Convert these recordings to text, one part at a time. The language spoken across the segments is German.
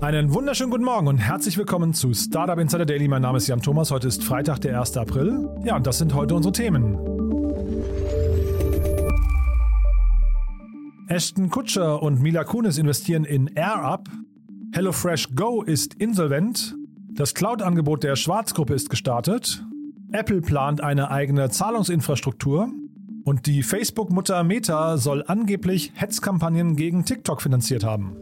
Einen wunderschönen guten Morgen und herzlich willkommen zu Startup Insider Daily. Mein Name ist Jan Thomas. Heute ist Freitag, der 1. April. Ja, und das sind heute unsere Themen. Ashton Kutscher und Mila Kunis investieren in AirUp. HelloFresh Go ist insolvent. Das Cloud-Angebot der Schwarzgruppe ist gestartet. Apple plant eine eigene Zahlungsinfrastruktur. Und die Facebook-Mutter Meta soll angeblich Hetzkampagnen gegen TikTok finanziert haben.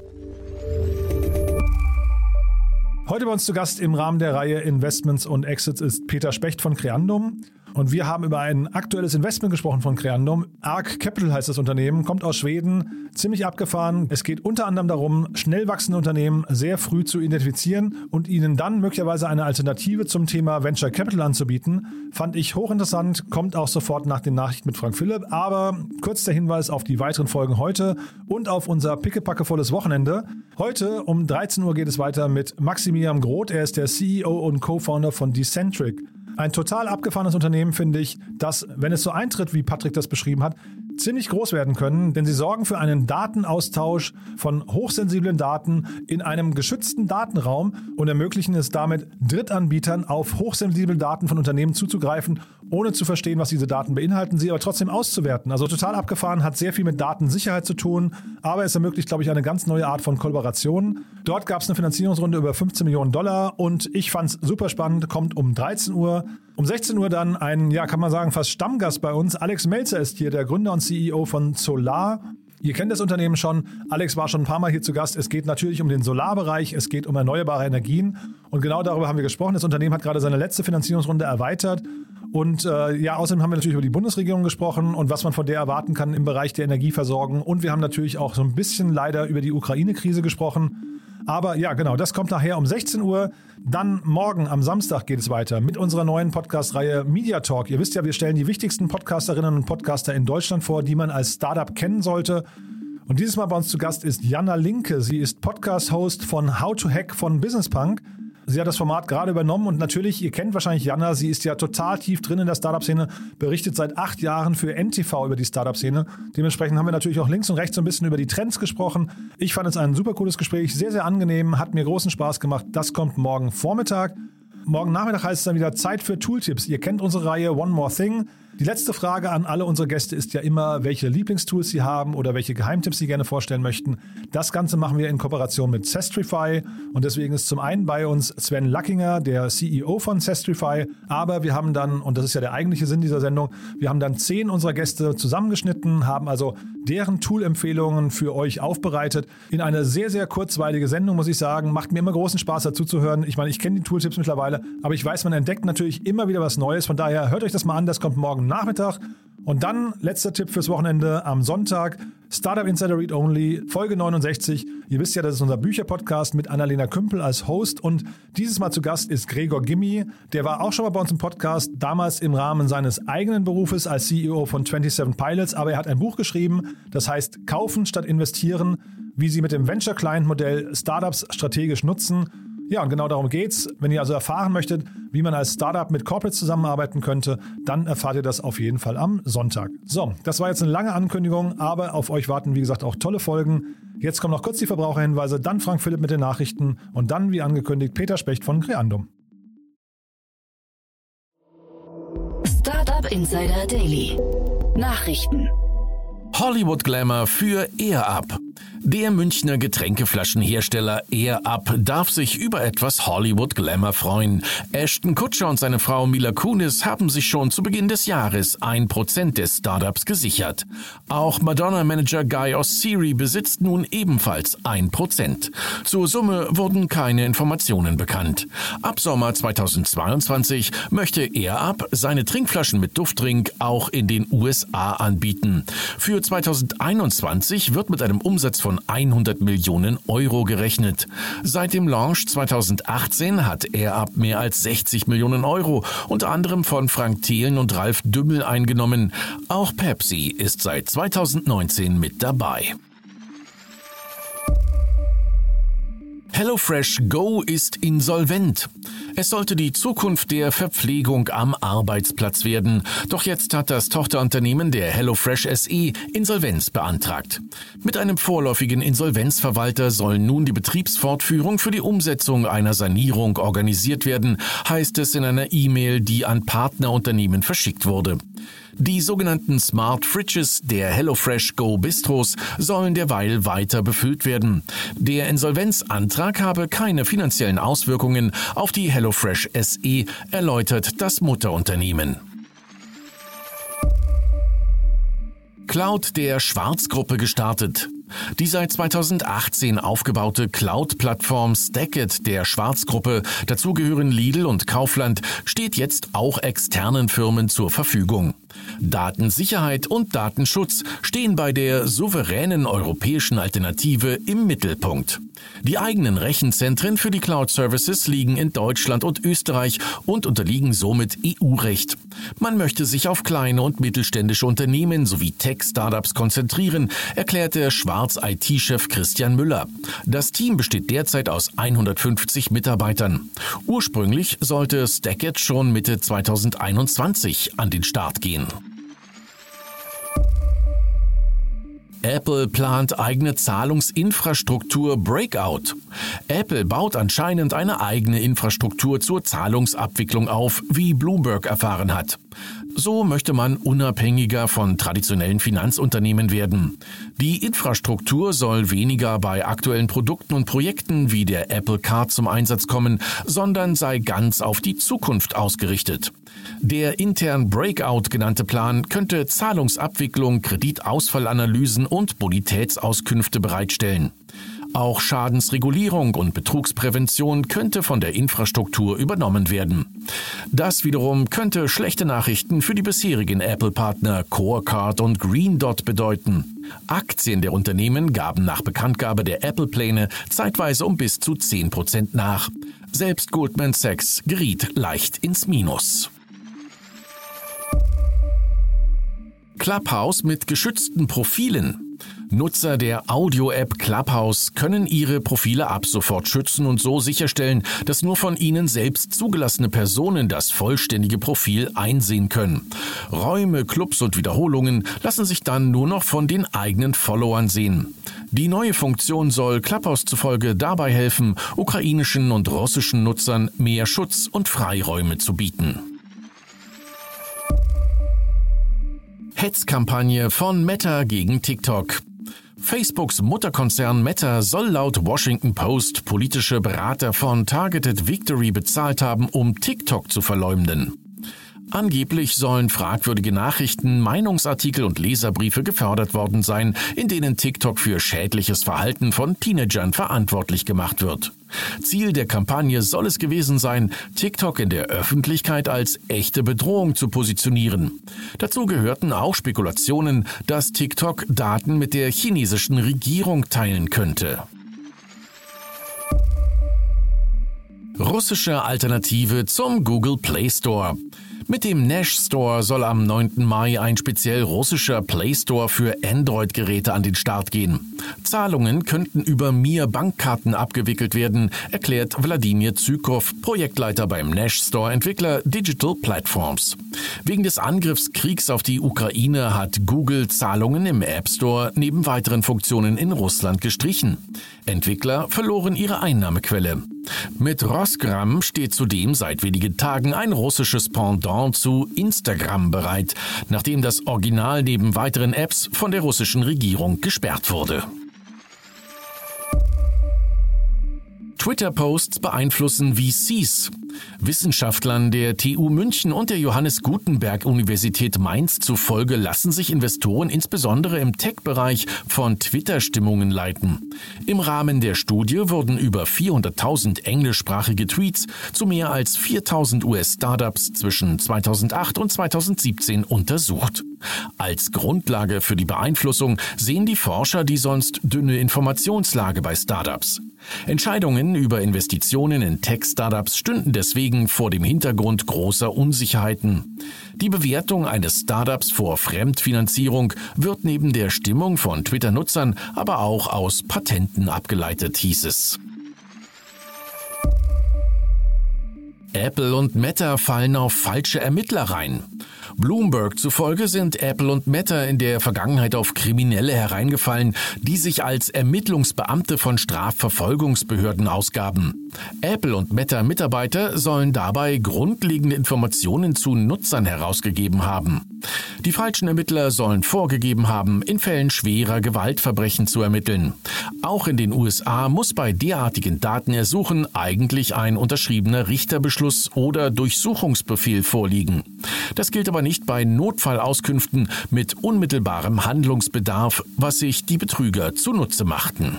Heute bei uns zu Gast im Rahmen der Reihe Investments und Exits ist Peter Specht von Creandum. Und wir haben über ein aktuelles Investment gesprochen von Creandum. Arc Capital heißt das Unternehmen, kommt aus Schweden, ziemlich abgefahren. Es geht unter anderem darum, schnell wachsende Unternehmen sehr früh zu identifizieren und ihnen dann möglicherweise eine Alternative zum Thema Venture Capital anzubieten. Fand ich hochinteressant, kommt auch sofort nach den Nachrichten mit Frank Philipp. Aber kurz der Hinweis auf die weiteren Folgen heute und auf unser pickepackevolles Wochenende. Heute um 13 Uhr geht es weiter mit Maximilian Groth. Er ist der CEO und Co-Founder von Decentric. Ein total abgefahrenes Unternehmen, finde ich, das, wenn es so eintritt, wie Patrick das beschrieben hat, ziemlich groß werden können, denn sie sorgen für einen Datenaustausch von hochsensiblen Daten in einem geschützten Datenraum und ermöglichen es damit Drittanbietern auf hochsensible Daten von Unternehmen zuzugreifen, ohne zu verstehen, was diese Daten beinhalten, sie aber trotzdem auszuwerten. Also total abgefahren, hat sehr viel mit Datensicherheit zu tun, aber es ermöglicht, glaube ich, eine ganz neue Art von Kollaboration. Dort gab es eine Finanzierungsrunde über 15 Millionen Dollar und ich fand es super spannend, kommt um 13 Uhr. Um 16 Uhr dann ein, ja, kann man sagen, fast Stammgast bei uns. Alex Melzer ist hier, der Gründer und CEO von Solar. Ihr kennt das Unternehmen schon. Alex war schon ein paar Mal hier zu Gast. Es geht natürlich um den Solarbereich, es geht um erneuerbare Energien. Und genau darüber haben wir gesprochen. Das Unternehmen hat gerade seine letzte Finanzierungsrunde erweitert. Und äh, ja, außerdem haben wir natürlich über die Bundesregierung gesprochen und was man von der erwarten kann im Bereich der Energieversorgung. Und wir haben natürlich auch so ein bisschen leider über die Ukraine-Krise gesprochen. Aber ja, genau, das kommt nachher um 16 Uhr. Dann morgen am Samstag geht es weiter mit unserer neuen Podcast-Reihe Media Talk. Ihr wisst ja, wir stellen die wichtigsten Podcasterinnen und Podcaster in Deutschland vor, die man als Startup kennen sollte. Und dieses Mal bei uns zu Gast ist Jana Linke. Sie ist Podcast-Host von How to Hack von Business Punk. Sie hat das Format gerade übernommen und natürlich, ihr kennt wahrscheinlich Jana, sie ist ja total tief drin in der Startup-Szene, berichtet seit acht Jahren für NTV über die Startup-Szene. Dementsprechend haben wir natürlich auch links und rechts so ein bisschen über die Trends gesprochen. Ich fand es ein super cooles Gespräch, sehr, sehr angenehm, hat mir großen Spaß gemacht. Das kommt morgen Vormittag. Morgen Nachmittag heißt es dann wieder Zeit für Tooltips. Ihr kennt unsere Reihe One More Thing. Die letzte Frage an alle unsere Gäste ist ja immer, welche Lieblingstools sie haben oder welche Geheimtipps sie gerne vorstellen möchten. Das Ganze machen wir in Kooperation mit Sestrify und deswegen ist zum einen bei uns Sven Lackinger, der CEO von Sestrify, aber wir haben dann, und das ist ja der eigentliche Sinn dieser Sendung, wir haben dann zehn unserer Gäste zusammengeschnitten, haben also deren Tool-Empfehlungen für euch aufbereitet in eine sehr, sehr kurzweilige Sendung, muss ich sagen. Macht mir immer großen Spaß dazu zu hören. Ich meine, ich kenne die Tooltips mittlerweile, aber ich weiß, man entdeckt natürlich immer wieder was Neues. Von daher hört euch das mal an, das kommt morgen Nachmittag. Und dann letzter Tipp fürs Wochenende am Sonntag. Startup Insider Read Only, Folge 69. Ihr wisst ja, das ist unser Bücherpodcast mit Annalena Kümpel als Host. Und dieses Mal zu Gast ist Gregor Gimmi. Der war auch schon mal bei uns im Podcast, damals im Rahmen seines eigenen Berufes als CEO von 27 Pilots. Aber er hat ein Buch geschrieben, das heißt Kaufen statt investieren, wie Sie mit dem Venture Client Modell Startups strategisch nutzen. Ja, und genau darum geht's. Wenn ihr also erfahren möchtet, wie man als Startup mit Corporates zusammenarbeiten könnte, dann erfahrt ihr das auf jeden Fall am Sonntag. So, das war jetzt eine lange Ankündigung, aber auf euch warten, wie gesagt, auch tolle Folgen. Jetzt kommen noch kurz die Verbraucherhinweise, dann Frank Philipp mit den Nachrichten und dann, wie angekündigt, Peter Specht von Creandum. Startup Insider Daily. Nachrichten. Hollywood Glamour für Air Up. Der Münchner Getränkeflaschenhersteller Air Up darf sich über etwas Hollywood Glamour freuen. Ashton Kutscher und seine Frau Mila Kunis haben sich schon zu Beginn des Jahres ein Prozent des Startups gesichert. Auch Madonna-Manager Guy Ossiri besitzt nun ebenfalls ein Prozent. Zur Summe wurden keine Informationen bekannt. Ab Sommer 2022 möchte Air Up seine Trinkflaschen mit Dufttrink auch in den USA anbieten. Für 2021 wird mit einem Umsatz von von 100 Millionen Euro gerechnet. Seit dem Launch 2018 hat AirUp mehr als 60 Millionen Euro, unter anderem von Frank Thelen und Ralf Dümmel eingenommen. Auch Pepsi ist seit 2019 mit dabei. HelloFresh Go ist insolvent. Es sollte die Zukunft der Verpflegung am Arbeitsplatz werden. Doch jetzt hat das Tochterunternehmen der HelloFresh SE Insolvenz beantragt. Mit einem vorläufigen Insolvenzverwalter soll nun die Betriebsfortführung für die Umsetzung einer Sanierung organisiert werden, heißt es in einer E-Mail, die an Partnerunternehmen verschickt wurde. Die sogenannten Smart Fridges der HelloFresh Go Bistros sollen derweil weiter befüllt werden. Der Insolvenzantrag habe keine finanziellen Auswirkungen auf die HelloFresh SE, erläutert das Mutterunternehmen. Cloud der Schwarzgruppe gestartet. Die seit 2018 aufgebaute Cloud-Plattform Stackit der Schwarzgruppe, dazu gehören Lidl und Kaufland, steht jetzt auch externen Firmen zur Verfügung. Datensicherheit und Datenschutz stehen bei der souveränen europäischen Alternative im Mittelpunkt. Die eigenen Rechenzentren für die Cloud Services liegen in Deutschland und Österreich und unterliegen somit EU-Recht. Man möchte sich auf kleine und mittelständische Unternehmen sowie Tech-Startups konzentrieren, erklärte Schwarz-IT-Chef Christian Müller. Das Team besteht derzeit aus 150 Mitarbeitern. Ursprünglich sollte Stackit schon Mitte 2021 an den Start gehen. Apple plant eigene Zahlungsinfrastruktur Breakout. Apple baut anscheinend eine eigene Infrastruktur zur Zahlungsabwicklung auf, wie Bloomberg erfahren hat. So möchte man unabhängiger von traditionellen Finanzunternehmen werden. Die Infrastruktur soll weniger bei aktuellen Produkten und Projekten wie der Apple Card zum Einsatz kommen, sondern sei ganz auf die Zukunft ausgerichtet. Der intern Breakout genannte Plan könnte Zahlungsabwicklung, Kreditausfallanalysen und Bonitätsauskünfte bereitstellen. Auch Schadensregulierung und Betrugsprävention könnte von der Infrastruktur übernommen werden. Das wiederum könnte schlechte Nachrichten für die bisherigen Apple-Partner CoreCard und Green Dot bedeuten. Aktien der Unternehmen gaben nach Bekanntgabe der Apple-Pläne zeitweise um bis zu 10 Prozent nach. Selbst Goldman Sachs geriet leicht ins Minus. Clubhouse mit geschützten Profilen. Nutzer der Audio-App Clubhouse können ihre Profile ab sofort schützen und so sicherstellen, dass nur von ihnen selbst zugelassene Personen das vollständige Profil einsehen können. Räume, Clubs und Wiederholungen lassen sich dann nur noch von den eigenen Followern sehen. Die neue Funktion soll Clubhouse zufolge dabei helfen, ukrainischen und russischen Nutzern mehr Schutz und Freiräume zu bieten. Hetzkampagne von Meta gegen TikTok. Facebooks Mutterkonzern Meta soll laut Washington Post politische Berater von Targeted Victory bezahlt haben, um TikTok zu verleumden. Angeblich sollen fragwürdige Nachrichten, Meinungsartikel und Leserbriefe gefördert worden sein, in denen TikTok für schädliches Verhalten von Teenagern verantwortlich gemacht wird. Ziel der Kampagne soll es gewesen sein, TikTok in der Öffentlichkeit als echte Bedrohung zu positionieren. Dazu gehörten auch Spekulationen, dass TikTok Daten mit der chinesischen Regierung teilen könnte. Russische Alternative zum Google Play Store. Mit dem Nash Store soll am 9. Mai ein speziell russischer Play Store für Android-Geräte an den Start gehen. Zahlungen könnten über Mir Bankkarten abgewickelt werden, erklärt Wladimir Zykow, Projektleiter beim Nash Store Entwickler Digital Platforms. Wegen des Angriffskriegs auf die Ukraine hat Google Zahlungen im App Store neben weiteren Funktionen in Russland gestrichen. Entwickler verloren ihre Einnahmequelle. Mit Rosgram steht zudem seit wenigen Tagen ein russisches Pendant zu Instagram bereit, nachdem das Original neben weiteren Apps von der russischen Regierung gesperrt wurde. Twitter-Posts beeinflussen VCs. Wissenschaftlern der TU München und der Johannes Gutenberg Universität Mainz zufolge lassen sich Investoren insbesondere im Tech-Bereich von Twitter-Stimmungen leiten. Im Rahmen der Studie wurden über 400.000 englischsprachige Tweets zu mehr als 4.000 US-Startups zwischen 2008 und 2017 untersucht. Als Grundlage für die Beeinflussung sehen die Forscher die sonst dünne Informationslage bei Startups. Entscheidungen über Investitionen in Tech-Startups stünden deswegen vor dem Hintergrund großer Unsicherheiten. Die Bewertung eines Startups vor Fremdfinanzierung wird neben der Stimmung von Twitter-Nutzern aber auch aus Patenten abgeleitet, hieß es. Apple und Meta fallen auf falsche Ermittler rein. Bloomberg zufolge sind Apple und Meta in der Vergangenheit auf Kriminelle hereingefallen, die sich als Ermittlungsbeamte von Strafverfolgungsbehörden ausgaben. Apple und Meta-Mitarbeiter sollen dabei grundlegende Informationen zu Nutzern herausgegeben haben. Die falschen Ermittler sollen vorgegeben haben, in Fällen schwerer Gewaltverbrechen zu ermitteln. Auch in den USA muss bei derartigen Datenersuchen eigentlich ein unterschriebener Richterbeschluss oder Durchsuchungsbefehl vorliegen. Das gilt aber nicht bei Notfallauskünften mit unmittelbarem Handlungsbedarf, was sich die Betrüger zunutze machten.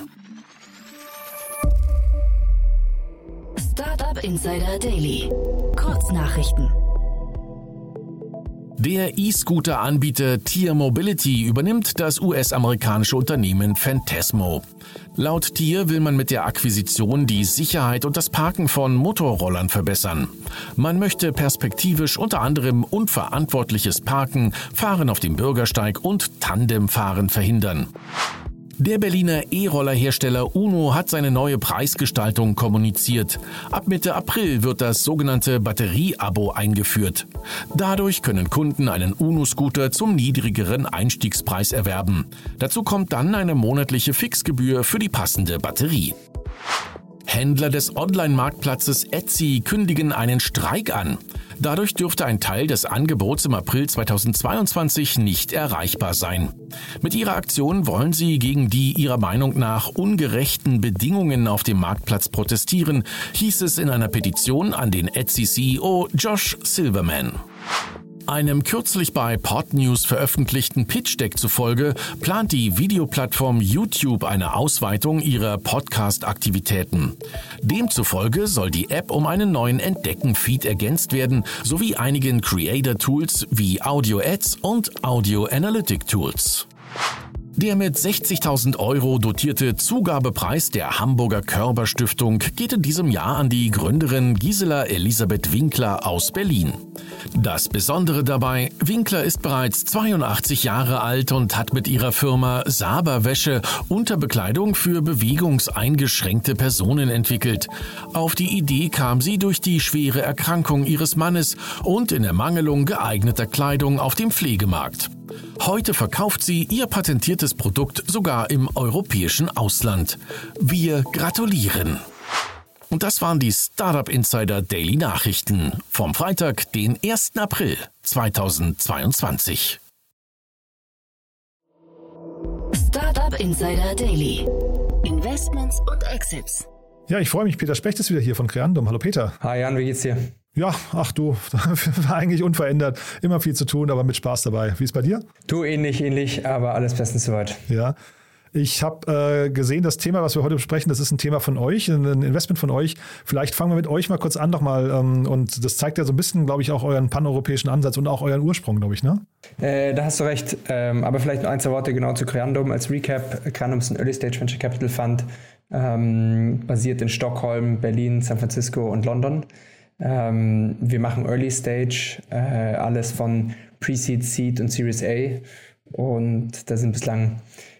Startup Insider Daily. Kurznachrichten. Der E-Scooter-Anbieter Tier Mobility übernimmt das US-amerikanische Unternehmen Phantasmo. Laut Tier will man mit der Akquisition die Sicherheit und das Parken von Motorrollern verbessern. Man möchte perspektivisch unter anderem unverantwortliches Parken, Fahren auf dem Bürgersteig und Tandemfahren verhindern. Der Berliner E-Roller-Hersteller Uno hat seine neue Preisgestaltung kommuniziert. Ab Mitte April wird das sogenannte Batterie-Abo eingeführt. Dadurch können Kunden einen Uno-Scooter zum niedrigeren Einstiegspreis erwerben. Dazu kommt dann eine monatliche Fixgebühr für die passende Batterie. Händler des Online-Marktplatzes Etsy kündigen einen Streik an. Dadurch dürfte ein Teil des Angebots im April 2022 nicht erreichbar sein. Mit ihrer Aktion wollen sie gegen die ihrer Meinung nach ungerechten Bedingungen auf dem Marktplatz protestieren, hieß es in einer Petition an den Etsy-CEO Josh Silverman. Einem kürzlich bei Podnews veröffentlichten Pitch-Deck zufolge plant die Videoplattform YouTube eine Ausweitung ihrer Podcast-Aktivitäten. Demzufolge soll die App um einen neuen Entdecken-Feed ergänzt werden, sowie einigen Creator-Tools wie Audio Ads und Audio Analytic Tools. Der mit 60.000 Euro dotierte Zugabepreis der Hamburger Körperstiftung geht in diesem Jahr an die Gründerin Gisela Elisabeth Winkler aus Berlin. Das Besondere dabei, Winkler ist bereits 82 Jahre alt und hat mit ihrer Firma Saberwäsche Unterbekleidung für bewegungseingeschränkte Personen entwickelt. Auf die Idee kam sie durch die schwere Erkrankung ihres Mannes und in Ermangelung geeigneter Kleidung auf dem Pflegemarkt. Heute verkauft sie ihr patentiertes Produkt sogar im europäischen Ausland. Wir gratulieren. Und das waren die Startup Insider Daily Nachrichten vom Freitag, den 1. April 2022. Startup Insider Daily. Investments und Exits. Ja, ich freue mich. Peter Specht ist wieder hier von Creandum. Hallo Peter. Hi Jan, wie geht's dir? Ja, ach du, eigentlich unverändert. Immer viel zu tun, aber mit Spaß dabei. Wie ist bei dir? Du ähnlich, ähnlich, aber alles bestens soweit. Ja. Ich habe äh, gesehen, das Thema, was wir heute besprechen, das ist ein Thema von euch, ein Investment von euch. Vielleicht fangen wir mit euch mal kurz an nochmal. Ähm, und das zeigt ja so ein bisschen, glaube ich, auch euren paneuropäischen Ansatz und auch euren Ursprung, glaube ich, ne? Äh, da hast du recht. Ähm, aber vielleicht noch ein, zwei Worte genau zu Creandum als Recap. Creandum ist ein Early Stage Venture Capital Fund, ähm, basiert in Stockholm, Berlin, San Francisco und London. Ähm, wir machen Early Stage, äh, alles von Pre-Seed, Seed und Series A. Und da sind bislang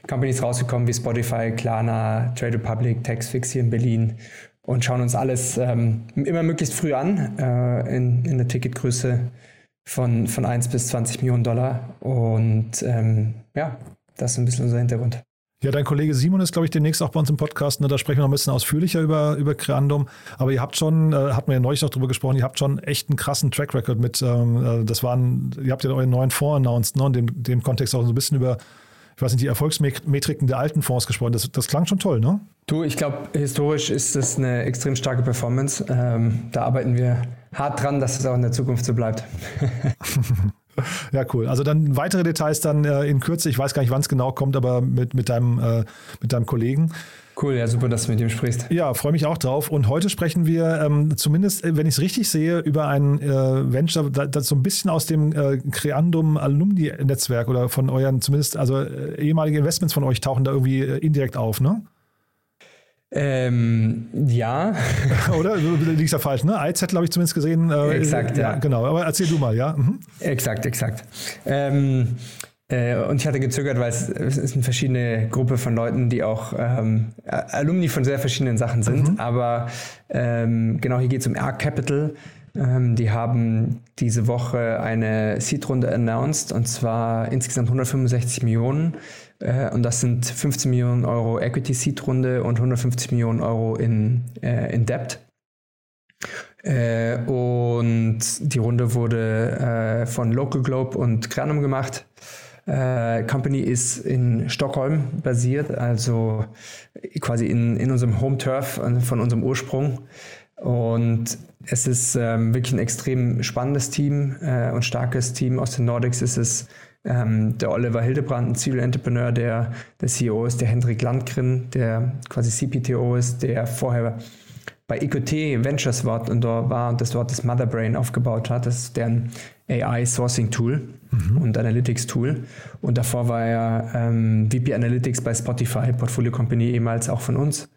Companies rausgekommen wie Spotify, Klarna, Trade Republic, Taxfix hier in Berlin und schauen uns alles ähm, immer möglichst früh an äh, in, in der Ticketgröße von, von 1 bis 20 Millionen Dollar. Und ähm, ja, das ist ein bisschen unser Hintergrund. Ja, dein Kollege Simon ist, glaube ich, demnächst auch bei uns im Podcast. Ne? Da sprechen wir noch ein bisschen ausführlicher über, über Creandum. Aber ihr habt schon, äh, hatten wir ja neulich noch drüber gesprochen, ihr habt schon echt einen krassen Track Record mit, ähm, äh, das waren, ihr habt ja euren neuen Fonds announced, ne? Und in dem, dem Kontext auch so ein bisschen über, ich weiß nicht, die Erfolgsmetriken der alten Fonds gesprochen. Das, das klang schon toll, ne? Du, ich glaube, historisch ist das eine extrem starke Performance. Ähm, da arbeiten wir hart dran, dass es auch in der Zukunft so bleibt. Ja, cool. Also dann weitere Details dann äh, in Kürze. Ich weiß gar nicht, wann es genau kommt, aber mit, mit, deinem, äh, mit deinem Kollegen. Cool, ja, super, dass du mit ihm sprichst. Ja, freue mich auch drauf. Und heute sprechen wir ähm, zumindest, äh, wenn ich es richtig sehe, über ein äh, Venture, das so ein bisschen aus dem äh, Creandum Alumni-Netzwerk oder von euren, zumindest, also äh, ehemalige Investments von euch tauchen da irgendwie äh, indirekt auf, ne? Ähm, ja. Oder? Liegst ja falsch, ne? IZ habe ich zumindest gesehen. Äh, exakt, ja. ja. Genau, aber erzähl du mal, ja. Mhm. Exakt, exakt. Ähm, äh, und ich hatte gezögert, weil es, es, ist eine verschiedene Gruppe von Leuten, die auch ähm, Alumni von sehr verschiedenen Sachen sind. Mhm. Aber ähm, genau hier geht es um Arc Capital. Ähm, die haben diese Woche eine Seed-Runde announced und zwar insgesamt 165 Millionen. Äh, und das sind 15 Millionen Euro Equity Seed Runde und 150 Millionen Euro in, äh, in Debt. Äh, und die Runde wurde äh, von Local Globe und Granum gemacht. Äh, Company ist in Stockholm basiert, also quasi in, in unserem Home Turf von unserem Ursprung. Und es ist ähm, wirklich ein extrem spannendes Team äh, und starkes Team aus den Nordics. Es ist ähm, der Oliver Hildebrand, ein Serial Entrepreneur, der der CEO ist, der Hendrik Landgren, der quasi CPTO ist, der vorher bei EQT Ventures war und dort war und das dort das Motherbrain aufgebaut hat. Das ist deren AI Sourcing Tool mhm. und Analytics Tool. Und davor war er ähm, VP Analytics bei Spotify, Portfolio Company ehemals auch von uns.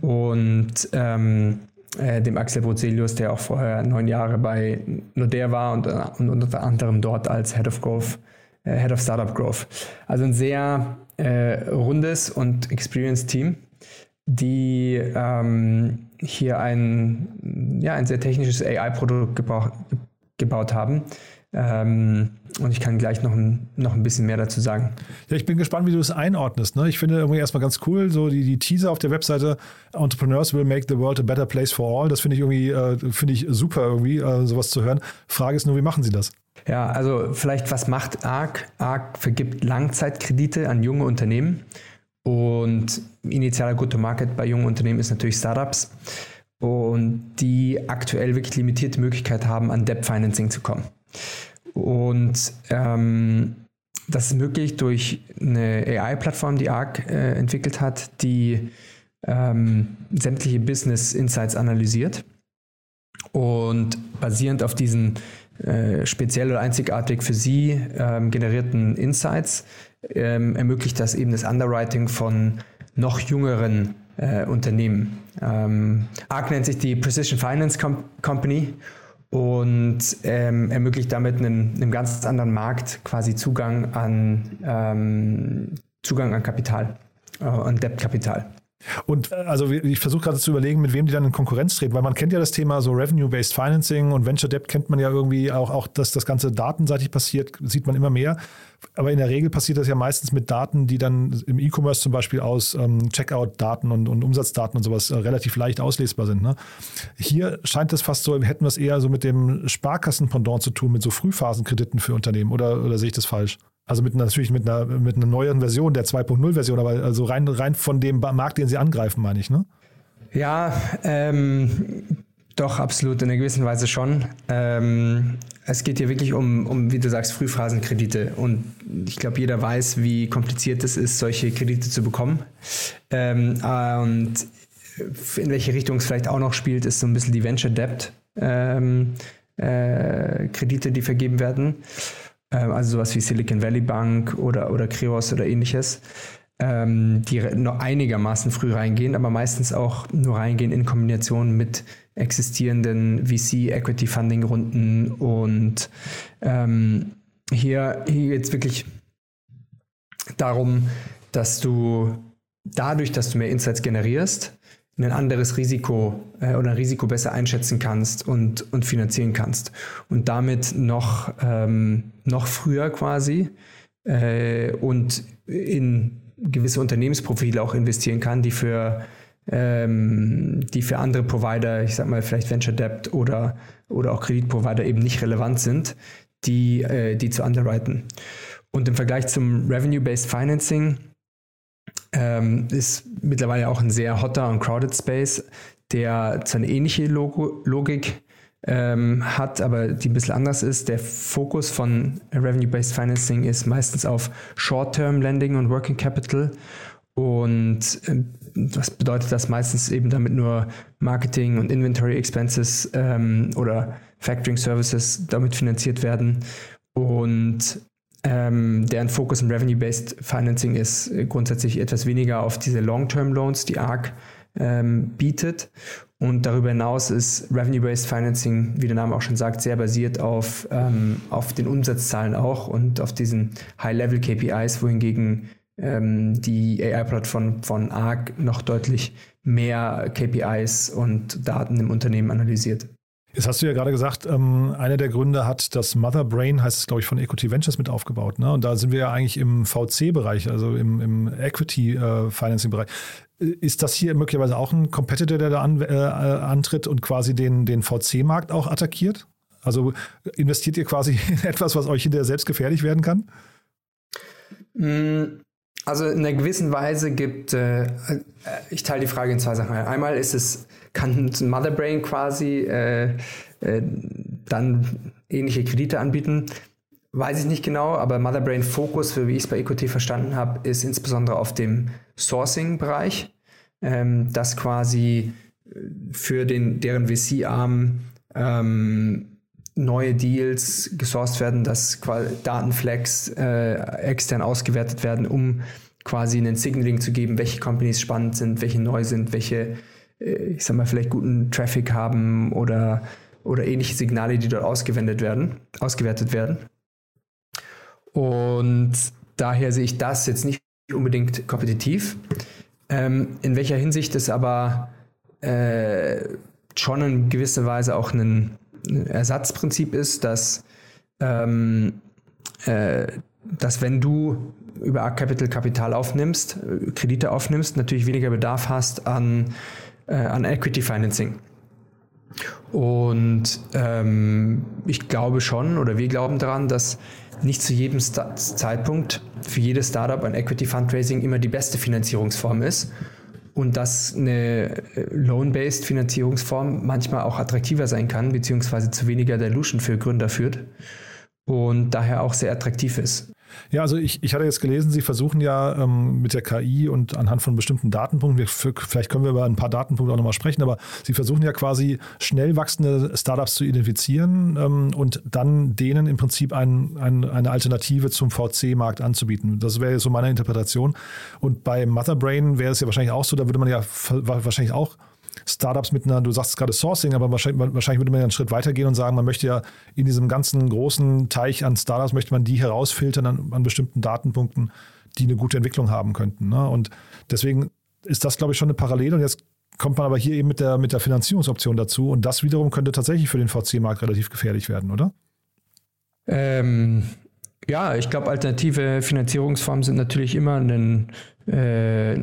Und ähm, äh, dem Axel Brozelius, der auch vorher neun Jahre bei Nordea war und, und unter anderem dort als Head of Growth äh, Head of Startup Growth. Also ein sehr äh, rundes und experienced Team, die ähm, hier ein, ja, ein sehr technisches AI-Produkt gebaut haben. Ähm, und ich kann gleich noch ein, noch ein bisschen mehr dazu sagen. Ja, ich bin gespannt, wie du es einordnest. Ne? Ich finde irgendwie erstmal ganz cool, so die, die Teaser auf der Webseite Entrepreneurs will make the world a better place for all. Das finde ich irgendwie, äh, finde ich super irgendwie, äh, sowas zu hören. Frage ist nur, wie machen sie das? Ja, also vielleicht, was macht ARC? ARC vergibt Langzeitkredite an junge Unternehmen und initialer Go-to-Market bei jungen Unternehmen ist natürlich Startups und die aktuell wirklich limitierte Möglichkeit haben, an Debt Financing zu kommen. Und ähm, das ist möglich durch eine AI-Plattform, die ARC äh, entwickelt hat, die ähm, sämtliche Business Insights analysiert und basierend auf diesen äh, speziell oder einzigartig für Sie ähm, generierten Insights ähm, ermöglicht das eben das Underwriting von noch jüngeren äh, Unternehmen. Ähm, ARC nennt sich die Precision Finance Com Company und ähm, ermöglicht damit einem, einem, ganz anderen Markt quasi Zugang an ähm, Zugang an Kapital, äh, an Debtkapital. Und äh, also ich versuche gerade zu überlegen, mit wem die dann in Konkurrenz treten, weil man kennt ja das Thema so Revenue-Based Financing und Venture Debt kennt man ja irgendwie auch, auch, dass das Ganze datenseitig passiert, sieht man immer mehr. Aber in der Regel passiert das ja meistens mit Daten, die dann im E-Commerce zum Beispiel aus ähm, Checkout-Daten und, und, Umsatzdaten und sowas äh, relativ leicht auslesbar sind. Ne? Hier scheint es fast so, hätten wir es eher so mit dem Sparkassen-Pendant zu tun, mit so Frühphasenkrediten für Unternehmen. Oder, oder sehe ich das falsch? Also mit natürlich mit einer, mit einer neueren Version, der 2.0-Version, aber also rein, rein von dem Markt, den sie angreifen, meine ich, ne? Ja, ähm, doch, absolut, in einer gewissen Weise schon. Ähm, es geht hier wirklich um, um, wie du sagst, Frühphasenkredite. Und ich glaube, jeder weiß, wie kompliziert es ist, solche Kredite zu bekommen. Ähm, und in welche Richtung es vielleicht auch noch spielt, ist so ein bisschen die Venture Debt ähm, äh, Kredite, die vergeben werden. Ähm, also sowas wie Silicon Valley Bank oder, oder Kreos oder ähnliches, ähm, die noch einigermaßen früh reingehen, aber meistens auch nur reingehen in Kombination mit existierenden VC-Equity-Funding-Runden und ähm, hier, hier geht es wirklich darum, dass du dadurch, dass du mehr Insights generierst, ein anderes Risiko äh, oder ein Risiko besser einschätzen kannst und, und finanzieren kannst. Und damit noch, ähm, noch früher quasi äh, und in gewisse Unternehmensprofile auch investieren kann, die für, ähm, die für andere Provider, ich sag mal vielleicht Venture Debt oder, oder auch Kreditprovider eben nicht relevant sind, die, äh, die zu underwriten. Und im Vergleich zum Revenue-Based Financing ähm, ist mittlerweile auch ein sehr hotter und crowded Space, der zwar eine ähnliche Logo Logik ähm, hat, aber die ein bisschen anders ist. Der Fokus von Revenue-Based Financing ist meistens auf Short-Term Lending und Working Capital. Und äh, was bedeutet das meistens eben damit nur Marketing und Inventory Expenses ähm, oder Factoring Services damit finanziert werden. Und ähm, deren Fokus im Revenue-Based Financing ist grundsätzlich etwas weniger auf diese Long-Term Loans, die ARC ähm, bietet. Und darüber hinaus ist Revenue-Based Financing, wie der Name auch schon sagt, sehr basiert auf, ähm, auf den Umsatzzahlen auch und auf diesen High-Level-KPIs, wohingegen ähm, die AI-Plattform von ARC noch deutlich mehr KPIs und Daten im Unternehmen analysiert. Jetzt hast du ja gerade gesagt, ähm, einer der Gründe hat das Mother Brain, heißt es glaube ich, von Equity Ventures mit aufgebaut. Ne? Und da sind wir ja eigentlich im VC-Bereich, also im, im Equity-Financing-Bereich. Äh, ist das hier möglicherweise auch ein Competitor, der da an, äh, antritt und quasi den, den VC-Markt auch attackiert? Also investiert ihr quasi in etwas, was euch hinterher selbst gefährlich werden kann? Mm, also in einer gewissen Weise gibt, äh, ich teile die Frage in zwei Sachen. Einmal ist es, kann Mother Brain quasi äh, äh, dann ähnliche Kredite anbieten? Weiß ich nicht genau, aber Mother Brain Fokus, wie ich es bei EQT verstanden habe, ist insbesondere auf dem Sourcing-Bereich, ähm, dass quasi äh, für den, deren VC-Arm ähm, neue Deals gesourced werden, dass Datenflex äh, extern ausgewertet werden, um quasi einen Signaling zu geben, welche Companies spannend sind, welche neu sind, welche, äh, ich sag mal, vielleicht guten Traffic haben oder, oder ähnliche Signale, die dort ausgewendet werden, ausgewertet werden. Und daher sehe ich das jetzt nicht unbedingt kompetitiv. Ähm, in welcher Hinsicht es aber äh, schon in gewisser Weise auch ein Ersatzprinzip ist, dass, ähm, äh, dass wenn du über Arc Capital Kapital aufnimmst, äh, Kredite aufnimmst, natürlich weniger Bedarf hast an, äh, an Equity Financing. Und ähm, ich glaube schon, oder wir glauben daran, dass nicht zu jedem Sta Zeitpunkt für jedes Startup ein Equity Fundraising immer die beste Finanzierungsform ist und dass eine äh, Loan-based Finanzierungsform manchmal auch attraktiver sein kann, beziehungsweise zu weniger Dilution für Gründer führt und daher auch sehr attraktiv ist. Ja, also ich, ich hatte jetzt gelesen, Sie versuchen ja ähm, mit der KI und anhand von bestimmten Datenpunkten, wir, vielleicht können wir über ein paar Datenpunkte auch nochmal sprechen, aber Sie versuchen ja quasi schnell wachsende Startups zu identifizieren ähm, und dann denen im Prinzip ein, ein, eine Alternative zum VC-Markt anzubieten. Das wäre so meine Interpretation. Und bei Motherbrain wäre es ja wahrscheinlich auch so, da würde man ja wahrscheinlich auch Startups mit einer, du sagst gerade Sourcing, aber wahrscheinlich, wahrscheinlich würde man ja einen Schritt weitergehen und sagen, man möchte ja in diesem ganzen großen Teich an Startups, möchte man die herausfiltern an, an bestimmten Datenpunkten, die eine gute Entwicklung haben könnten. Ne? Und deswegen ist das, glaube ich, schon eine Parallele. Und jetzt kommt man aber hier eben mit der, mit der Finanzierungsoption dazu. Und das wiederum könnte tatsächlich für den VC-Markt relativ gefährlich werden, oder? Ähm, ja, ich glaube, alternative Finanzierungsformen sind natürlich immer ein, äh,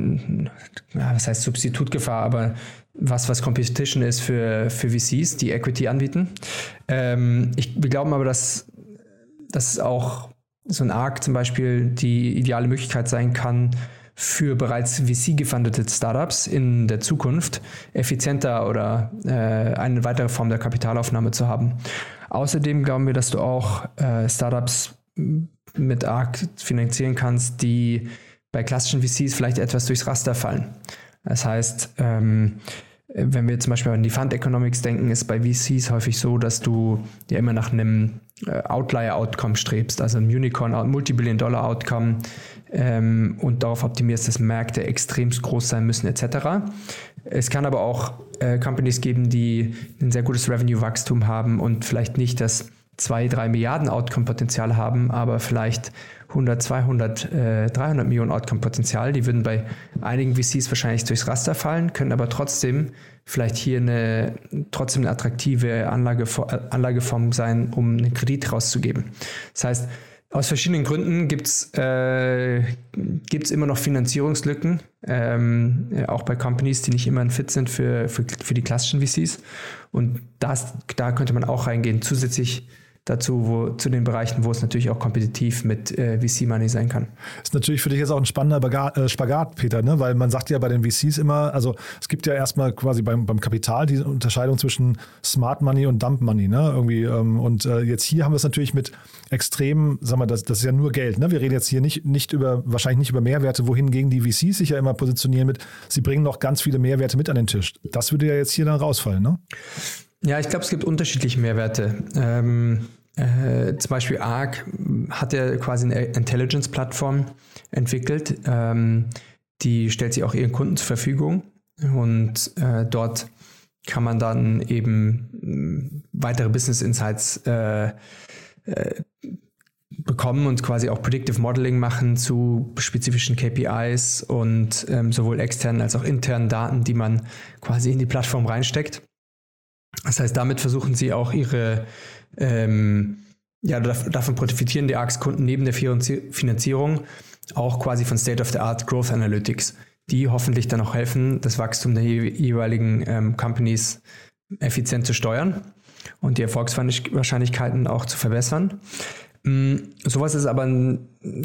was heißt Substitutgefahr, aber was, was Competition ist für, für VCs, die Equity anbieten. Ähm, ich, wir glauben aber, dass, dass auch so ein ARC zum Beispiel die ideale Möglichkeit sein kann, für bereits VC-gefundete Startups in der Zukunft effizienter oder äh, eine weitere Form der Kapitalaufnahme zu haben. Außerdem glauben wir, dass du auch äh, Startups mit ARC finanzieren kannst, die bei klassischen VCs vielleicht etwas durchs Raster fallen. Das heißt, ähm, wenn wir zum Beispiel an die Fund Economics denken, ist bei VCs häufig so, dass du ja immer nach einem äh, Outlier-Outcome strebst, also ein Unicorn, Multibillion-Dollar-Outcome ähm, und darauf optimierst, dass Märkte extremst groß sein müssen etc. Es kann aber auch äh, Companies geben, die ein sehr gutes Revenue-Wachstum haben und vielleicht nicht das 2, 3 Milliarden Outcome-Potenzial haben, aber vielleicht 100, 200, äh, 300 Millionen Outcome-Potenzial. Die würden bei einigen VCs wahrscheinlich durchs Raster fallen, können aber trotzdem vielleicht hier eine, trotzdem eine attraktive Anlage, Anlageform sein, um einen Kredit rauszugeben. Das heißt, aus verschiedenen Gründen gibt es äh, immer noch Finanzierungslücken, ähm, auch bei Companies, die nicht immer ein Fit sind für, für, für die klassischen VCs. Und das, da könnte man auch reingehen. Zusätzlich dazu, wo, zu den Bereichen, wo es natürlich auch kompetitiv mit äh, VC-Money sein kann. Ist natürlich für dich jetzt auch ein spannender äh, Spagat, Peter, ne? weil man sagt ja bei den VCs immer, also es gibt ja erstmal quasi beim, beim Kapital die Unterscheidung zwischen Smart Money und Dump Money. Ne? Irgendwie, ähm, und äh, jetzt hier haben wir es natürlich mit extrem, sagen wir, das, das ist ja nur Geld. Ne? Wir reden jetzt hier nicht, nicht über, wahrscheinlich nicht über Mehrwerte, wohingegen die VCs sich ja immer positionieren mit, sie bringen noch ganz viele Mehrwerte mit an den Tisch. Das würde ja jetzt hier dann rausfallen, ne? Ja, ich glaube, es gibt unterschiedliche Mehrwerte. Ähm, äh, zum Beispiel ARC hat ja quasi eine Intelligence-Plattform entwickelt. Ähm, die stellt sie auch ihren Kunden zur Verfügung und äh, dort kann man dann eben mm, weitere Business Insights äh, äh, bekommen und quasi auch Predictive Modeling machen zu spezifischen KPIs und ähm, sowohl externen als auch internen Daten, die man quasi in die Plattform reinsteckt. Das heißt, damit versuchen sie auch ihre, ähm, ja, davon profitieren die ARX-Kunden neben der Finanzierung auch quasi von State-of-the-Art Growth Analytics, die hoffentlich dann auch helfen, das Wachstum der jeweiligen ähm, Companies effizient zu steuern und die Erfolgswahrscheinlichkeiten auch zu verbessern. Mm, sowas ist aber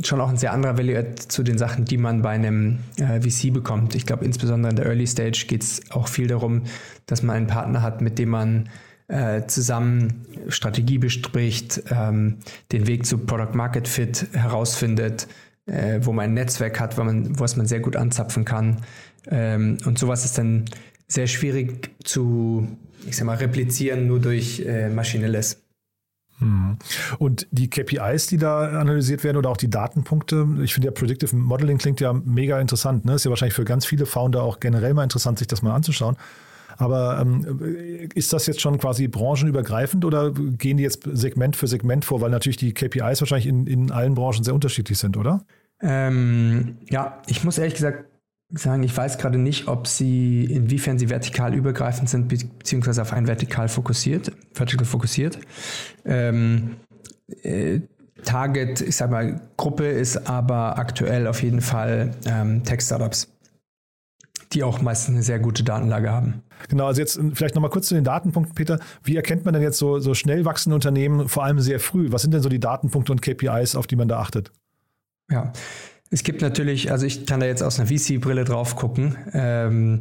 schon auch ein sehr anderer Value zu den Sachen, die man bei einem äh, VC bekommt. Ich glaube, insbesondere in der Early Stage geht es auch viel darum, dass man einen Partner hat, mit dem man äh, zusammen Strategie bespricht, ähm, den Weg zu Product Market Fit herausfindet, äh, wo man ein Netzwerk hat, was man sehr gut anzapfen kann. Ähm, und sowas ist dann sehr schwierig zu, ich sag mal, replizieren nur durch maschinelles. Mhm. Und die KPIs, die da analysiert werden oder auch die Datenpunkte, ich finde ja Predictive Modeling klingt ja mega interessant. Ne? Ist ja wahrscheinlich für ganz viele Founder auch generell mal interessant, sich das mal anzuschauen. Aber ähm, ist das jetzt schon quasi branchenübergreifend oder gehen die jetzt Segment für Segment vor, weil natürlich die KPIs wahrscheinlich in, in allen Branchen sehr unterschiedlich sind, oder? Ähm, ja, ich muss ehrlich gesagt sagen, ich weiß gerade nicht, ob sie, inwiefern sie vertikal übergreifend sind, beziehungsweise auf ein vertikal fokussiert, vertical fokussiert. Ähm, äh, Target, ich sag mal, Gruppe ist aber aktuell auf jeden Fall ähm, Tech-Startups, die auch meistens eine sehr gute Datenlage haben. Genau, also jetzt vielleicht nochmal kurz zu den Datenpunkten, Peter. Wie erkennt man denn jetzt so, so schnell wachsende Unternehmen, vor allem sehr früh? Was sind denn so die Datenpunkte und KPIs, auf die man da achtet? Ja, es gibt natürlich, also ich kann da jetzt aus einer VC-Brille drauf gucken. Ähm,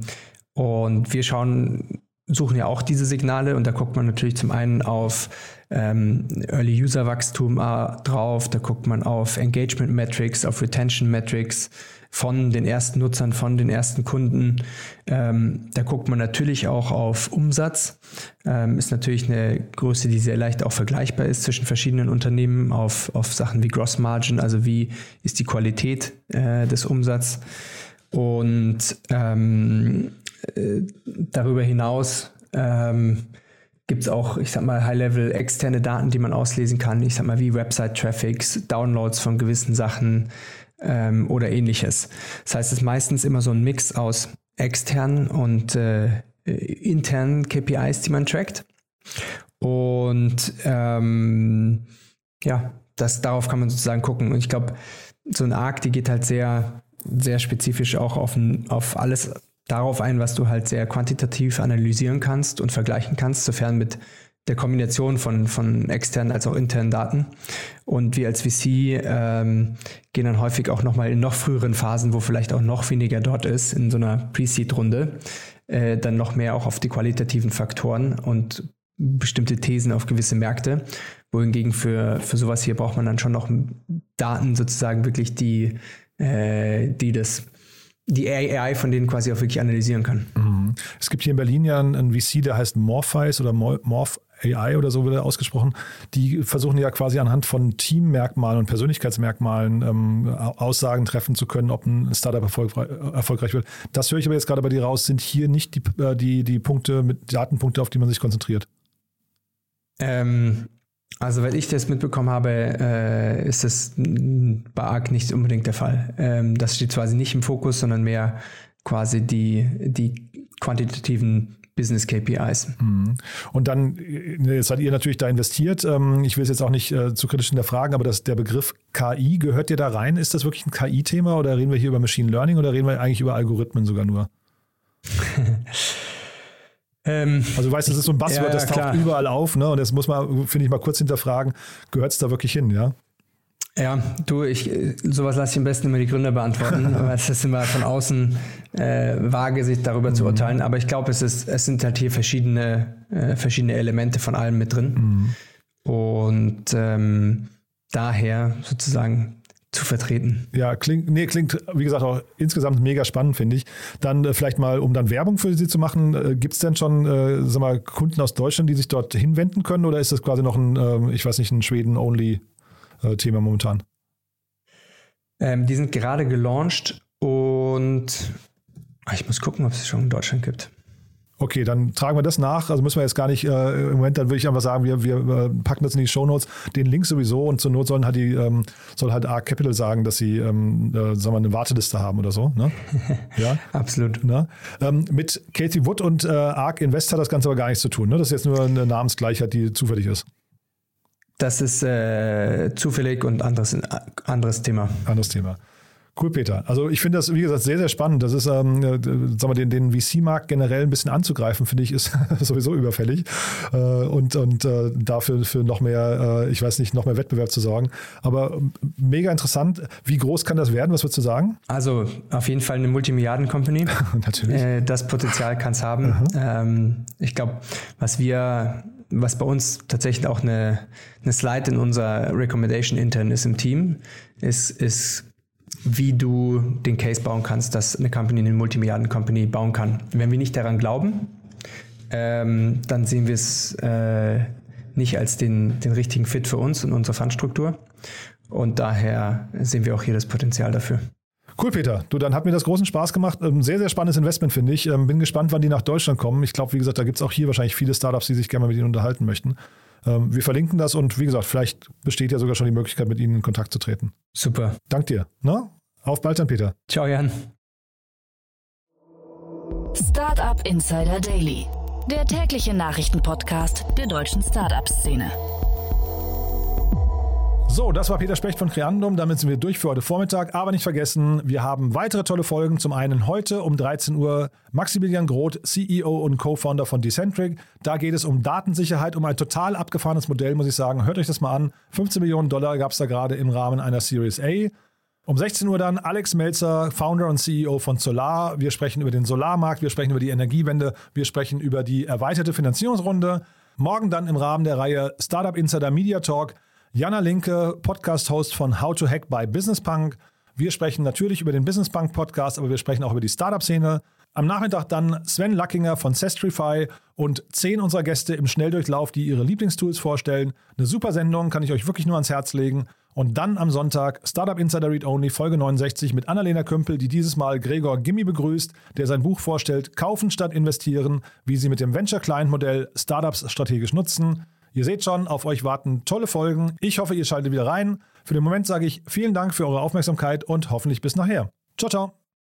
und wir schauen, suchen ja auch diese Signale und da guckt man natürlich zum einen auf ähm, Early User Wachstum äh, drauf, da guckt man auf Engagement Metrics, auf Retention Metrics, von den ersten Nutzern, von den ersten Kunden. Ähm, da guckt man natürlich auch auf Umsatz. Ähm, ist natürlich eine Größe, die sehr leicht auch vergleichbar ist zwischen verschiedenen Unternehmen auf, auf Sachen wie Gross Margin, also wie ist die Qualität äh, des Umsatzes. Und ähm, äh, darüber hinaus ähm, gibt es auch, ich sag mal, High-Level externe Daten, die man auslesen kann. Ich sag mal, wie Website-Traffics, Downloads von gewissen Sachen, ähm, oder ähnliches. Das heißt, es ist meistens immer so ein Mix aus externen und äh, internen KPIs, die man trackt. Und ähm, ja, das, darauf kann man sozusagen gucken. Und ich glaube, so ein Arc, die geht halt sehr, sehr spezifisch auch auf, auf alles darauf ein, was du halt sehr quantitativ analysieren kannst und vergleichen kannst, sofern mit der Kombination von, von externen als auch internen Daten. Und wir als VC ähm, gehen dann häufig auch nochmal in noch früheren Phasen, wo vielleicht auch noch weniger dort ist, in so einer Pre-Seed-Runde, äh, dann noch mehr auch auf die qualitativen Faktoren und bestimmte Thesen auf gewisse Märkte. Wohingegen für, für sowas hier braucht man dann schon noch Daten sozusagen wirklich, die, äh, die das die AI von denen quasi auch wirklich analysieren kann. Mhm. Es gibt hier in Berlin ja einen VC, der heißt Morpheus oder Morph AI oder so wird ausgesprochen, die versuchen ja quasi anhand von Teammerkmalen und Persönlichkeitsmerkmalen ähm, Aussagen treffen zu können, ob ein Startup erfolgreich, erfolgreich wird. Das höre ich aber jetzt gerade bei dir raus, sind hier nicht die, äh, die, die Punkte mit Datenpunkte, auf die man sich konzentriert. Ähm, also, wenn ich das mitbekommen habe, äh, ist das bei ARC nicht unbedingt der Fall. Ähm, das steht quasi nicht im Fokus, sondern mehr quasi die, die quantitativen Business KPIs. Mhm. Und dann, äh, jetzt seid ihr natürlich da investiert. Ähm, ich will es jetzt auch nicht äh, zu kritisch hinterfragen, aber das, der Begriff KI, gehört dir da rein? Ist das wirklich ein KI-Thema oder reden wir hier über Machine Learning oder reden wir eigentlich über Algorithmen sogar nur? Ähm, also du weißt, das ist so ein Buzzword, ja, das taucht klar. überall auf, ne? Und das muss man, finde ich, mal kurz hinterfragen, gehört es da wirklich hin, ja? Ja, du, ich, sowas lasse ich am besten immer die Gründer beantworten, weil es ist immer von außen äh, vage, sich darüber mhm. zu urteilen. Aber ich glaube, es, ist, es sind halt hier verschiedene, äh, verschiedene Elemente von allem mit drin. Mhm. Und ähm, daher sozusagen zu vertreten. Ja, klingt, nee, klingt, wie gesagt, auch insgesamt mega spannend, finde ich. Dann äh, vielleicht mal, um dann Werbung für Sie zu machen, äh, gibt es denn schon, äh, sag mal, Kunden aus Deutschland, die sich dort hinwenden können oder ist das quasi noch ein, äh, ich weiß nicht, ein Schweden-only-Thema äh, momentan? Ähm, die sind gerade gelauncht und ah, ich muss gucken, ob es schon in Deutschland gibt. Okay, dann tragen wir das nach. Also müssen wir jetzt gar nicht äh, im Moment, dann würde ich einfach sagen, wir, wir äh, packen das in die Shownotes, den Link sowieso und zur Not sollen halt die, ähm, soll halt Arc Capital sagen, dass sie ähm, äh, sagen wir, eine Warteliste haben oder so. Ne? Ja, absolut. Ne? Ähm, mit Katie Wood und äh, Arc Invest hat das Ganze aber gar nichts zu tun. Ne? Das ist jetzt nur eine Namensgleichheit, die zufällig ist. Das ist äh, zufällig und anderes, anderes Thema. Anderes Thema. Cool, Peter. Also ich finde das, wie gesagt, sehr, sehr spannend. Das ist, ähm, äh, sagen wir, den, den VC-Markt generell ein bisschen anzugreifen, finde ich, ist sowieso überfällig. Äh, und und äh, dafür für noch mehr, äh, ich weiß nicht, noch mehr Wettbewerb zu sorgen. Aber ähm, mega interessant. Wie groß kann das werden? Was würdest du sagen? Also auf jeden Fall eine Multimilliarden-Company. Natürlich. Äh, das Potenzial kann es haben. Ähm, ich glaube, was wir was bei uns tatsächlich auch eine, eine Slide in unserer Recommendation intern ist im Team, ist, ist wie du den Case bauen kannst, dass eine Company eine Multimilliarden-Company bauen kann. Wenn wir nicht daran glauben, ähm, dann sehen wir es äh, nicht als den, den richtigen Fit für uns und unsere Fundstruktur. Und daher sehen wir auch hier das Potenzial dafür. Cool, Peter. Du, dann hat mir das großen Spaß gemacht. Ein ähm, sehr, sehr spannendes Investment, finde ich. Ähm, bin gespannt, wann die nach Deutschland kommen. Ich glaube, wie gesagt, da gibt es auch hier wahrscheinlich viele Startups, die sich gerne mal mit ihnen unterhalten möchten. Ähm, wir verlinken das und wie gesagt, vielleicht besteht ja sogar schon die Möglichkeit, mit Ihnen in Kontakt zu treten. Super. Dank dir. Na? Auf bald dann, Peter. Ciao, Jan. Startup Insider Daily, der tägliche Nachrichtenpodcast der deutschen Startup-Szene. So, das war Peter Specht von Creandum. Damit sind wir durch für heute Vormittag. Aber nicht vergessen, wir haben weitere tolle Folgen. Zum einen heute um 13 Uhr Maximilian Groth, CEO und Co-Founder von Decentric. Da geht es um Datensicherheit, um ein total abgefahrenes Modell, muss ich sagen. Hört euch das mal an. 15 Millionen Dollar gab es da gerade im Rahmen einer Series A. Um 16 Uhr dann Alex Melzer, Founder und CEO von Solar. Wir sprechen über den Solarmarkt, wir sprechen über die Energiewende, wir sprechen über die erweiterte Finanzierungsrunde. Morgen dann im Rahmen der Reihe Startup Insider Media Talk Jana Linke, Podcast-Host von How to Hack by Business Punk. Wir sprechen natürlich über den Business Punk Podcast, aber wir sprechen auch über die Startup-Szene. Am Nachmittag dann Sven Lackinger von Sestrify und zehn unserer Gäste im Schnelldurchlauf, die ihre Lieblingstools vorstellen. Eine super Sendung, kann ich euch wirklich nur ans Herz legen. Und dann am Sonntag Startup Insider Read Only Folge 69 mit Annalena Kümpel, die dieses Mal Gregor Gimmi begrüßt, der sein Buch vorstellt, Kaufen statt investieren, wie sie mit dem Venture Client Modell Startups strategisch nutzen. Ihr seht schon, auf euch warten tolle Folgen. Ich hoffe, ihr schaltet wieder rein. Für den Moment sage ich vielen Dank für eure Aufmerksamkeit und hoffentlich bis nachher. Ciao, ciao.